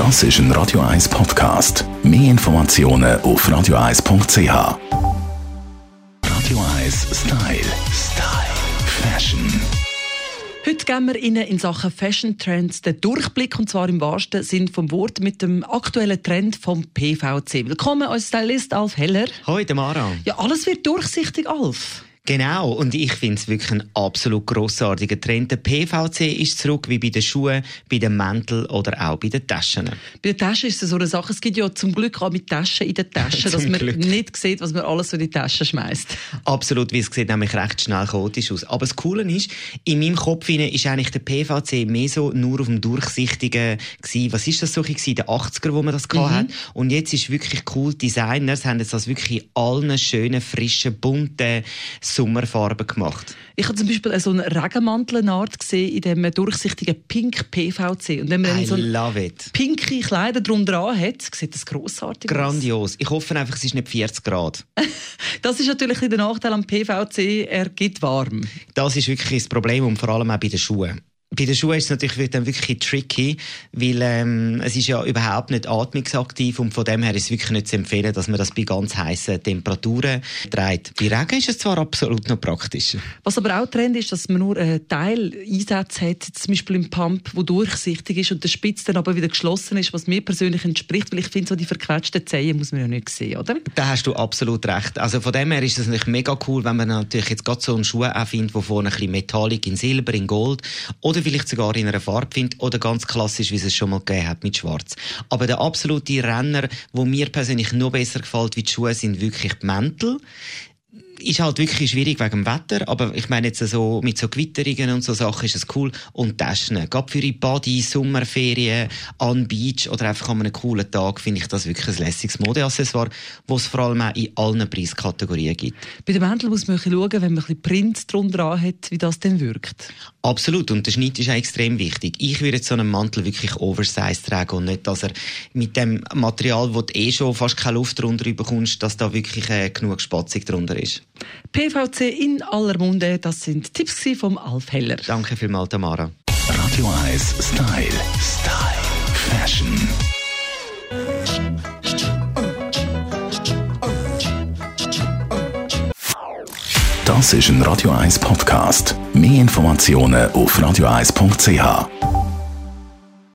Das ist ein Radio 1 Podcast. Mehr Informationen auf radio1.ch. Radio 1 Style. Style. Fashion. Heute geben wir Ihnen in Sachen Fashion Trends den Durchblick, und zwar im wahrsten Sinn vom Wort, mit dem aktuellen Trend vom PVC. Willkommen als Stylist Alf Heller. Hoi, Mara. Ja, alles wird durchsichtig, Alf. Genau, und ich finde es wirklich ein absolut grossartiger Trend. Der PVC ist zurück, wie bei den Schuhen, bei den Mänteln oder auch bei den Taschen. Bei den Taschen ist es so eine Sache, es gibt ja zum Glück auch mit Taschen in den Taschen, dass man Glück. nicht sieht, was man alles so in die Taschen schmeißt. Absolut, weil es sieht nämlich recht schnell chaotisch aus. Aber das Coole ist, in meinem Kopf ist eigentlich der PVC mehr so nur auf dem Durchsichtigen gewesen. Was ist das so in den 80er, wo man das mhm. hat? Und jetzt ist wirklich cool, Designers haben jetzt das wirklich in allen schönen, frischen, bunten, Sommerfarben gemacht. Ich habe zum Beispiel so einen Regenmantelart gesehen in dem durchsichtigen Pink PVC. Und wenn man I so love it. pinke Kleider drunter hat, sieht das grossartig aus. Grandios. Ich hoffe einfach, es ist nicht 40 Grad. das ist natürlich der Nachteil am PVC, er geht warm. Das ist wirklich das Problem und vor allem auch bei den Schuhen. Bei den Schuhen ist es natürlich dann wirklich tricky, weil ähm, es ist ja überhaupt nicht atmungsaktiv und von dem her ist es wirklich nicht zu empfehlen, dass man das bei ganz heißen Temperaturen trägt. Bei Regen ist es zwar absolut noch praktisch. Was aber auch Trend ist, dass man nur einen Teil Einsatz hat, zum Beispiel im Pump, wo durchsichtig ist und der Spitz dann aber wieder geschlossen ist, was mir persönlich entspricht, weil ich finde, so die verquetschten Zehen muss man ja nicht sehen, oder? Da hast du absolut recht. Also von dem her ist es natürlich mega cool, wenn man natürlich jetzt gerade so einen Schuh auch findet, der vorne ein bisschen Metallic in Silber, in Gold oder oder vielleicht sogar in einer Farbe findet oder ganz klassisch, wie es es schon mal gegeben hat, mit Schwarz. Aber der absolute Renner, wo mir persönlich noch besser gefällt wie die Schuhe, sind wirklich die Mäntel ist halt wirklich schwierig wegen dem Wetter, aber ich meine jetzt so mit so Gewitterungen und so Sachen ist es cool. Und Taschen, gerade für die Body, Sommerferien, an Beach oder einfach an einem coolen Tag finde ich das wirklich ein lässiges Modeaccessoire, das es vor allem auch in allen Preiskategorien gibt. Bei den Mänteln muss man schauen, wenn man ein bisschen Print drunter hat, wie das denn wirkt. Absolut, und der Schnitt ist auch extrem wichtig. Ich würde so einen Mantel wirklich oversized tragen und nicht, dass er mit dem Material, wo du eh schon fast keine Luft drunter bekommst, dass da wirklich äh, genug Spatzung drunter ist. PVC in aller Munde, das sind Tipps vom Alf Heller. Danke vielmals, Tamara. Radio 1 Style. Style. Fashion. Das ist ein Radio 1 Podcast. Mehr Informationen auf radio1.ch.